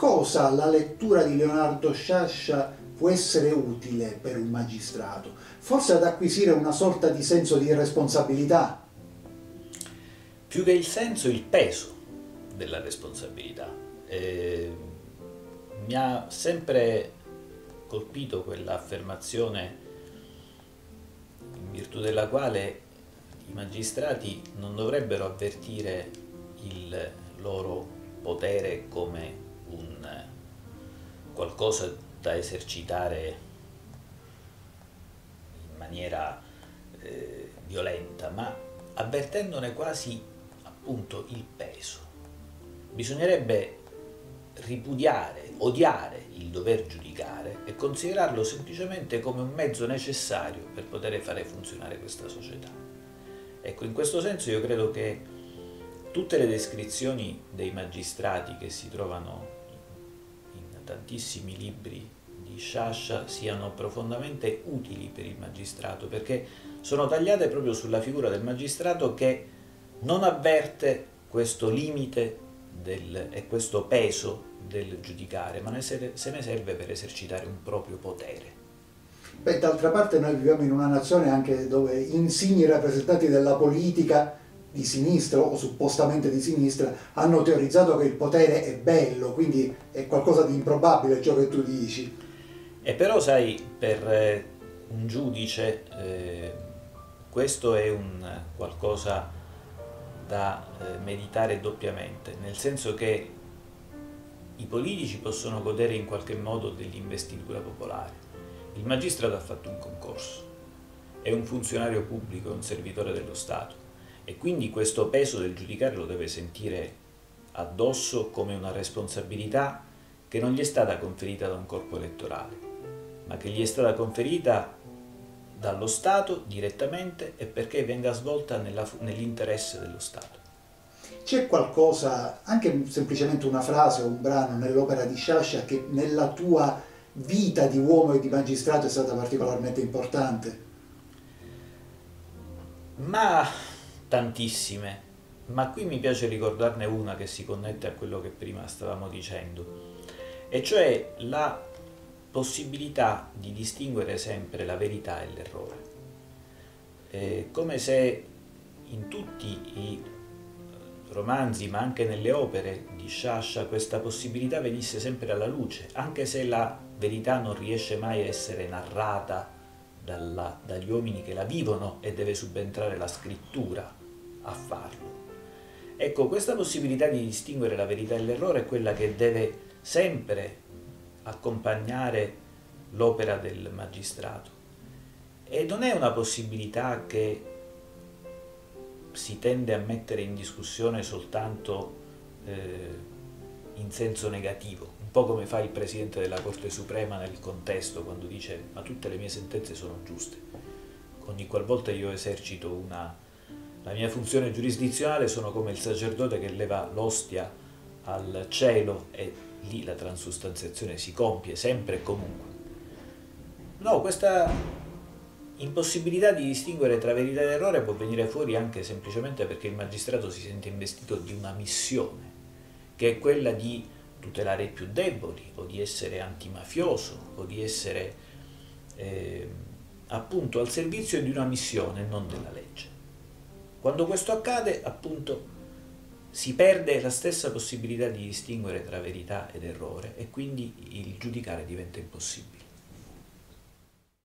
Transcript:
cosa la lettura di Leonardo Sciascia può essere utile per un magistrato? Forse ad acquisire una sorta di senso di responsabilità? Più che il senso, il peso della responsabilità. Eh, mi ha sempre colpito quell'affermazione in virtù della quale i magistrati non dovrebbero avvertire il loro potere come un qualcosa da esercitare in maniera eh, violenta, ma avvertendone quasi appunto il peso. Bisognerebbe ripudiare, odiare il dover giudicare e considerarlo semplicemente come un mezzo necessario per poter fare funzionare questa società. Ecco, in questo senso io credo che tutte le descrizioni dei magistrati che si trovano tantissimi libri di Sciascia siano profondamente utili per il magistrato perché sono tagliate proprio sulla figura del magistrato che non avverte questo limite del, e questo peso del giudicare, ma ne se, se ne serve per esercitare un proprio potere. Beh, d'altra parte noi viviamo in una nazione anche dove insigni rappresentanti della politica di sinistra o suppostamente di sinistra hanno teorizzato che il potere è bello, quindi è qualcosa di improbabile ciò che tu dici. E però sai, per eh, un giudice eh, questo è un qualcosa da eh, meditare doppiamente, nel senso che i politici possono godere in qualche modo dell'investitura popolare. Il magistrato ha fatto un concorso, è un funzionario pubblico, un servitore dello Stato e quindi questo peso del giudicare lo deve sentire addosso come una responsabilità che non gli è stata conferita da un corpo elettorale, ma che gli è stata conferita dallo Stato direttamente e perché venga svolta nell'interesse dello Stato. C'è qualcosa, anche semplicemente una frase o un brano nell'opera di Sciascia che nella tua vita di uomo e di magistrato è stata particolarmente importante? Ma tantissime, ma qui mi piace ricordarne una che si connette a quello che prima stavamo dicendo, e cioè la possibilità di distinguere sempre la verità e l'errore. Eh, come se in tutti i romanzi, ma anche nelle opere di Sciascia, questa possibilità venisse sempre alla luce, anche se la verità non riesce mai a essere narrata dalla, dagli uomini che la vivono e deve subentrare la scrittura a farlo. Ecco, questa possibilità di distinguere la verità e l'errore è quella che deve sempre accompagnare l'opera del magistrato. E non è una possibilità che si tende a mettere in discussione soltanto eh, in senso negativo, un po' come fa il Presidente della Corte Suprema nel contesto quando dice ma tutte le mie sentenze sono giuste. Ogni qualvolta io esercito una, la mia funzione giurisdizionale sono come il sacerdote che leva l'ostia al cielo e lì la transustanziazione si compie sempre e comunque. No, questa impossibilità di distinguere tra verità ed errore può venire fuori anche semplicemente perché il magistrato si sente investito di una missione, che è quella di tutelare i più deboli, o di essere antimafioso, o di essere eh, appunto al servizio di una missione, non della legge. Quando questo accade, appunto, si perde la stessa possibilità di distinguere tra verità ed errore e quindi il giudicare diventa impossibile.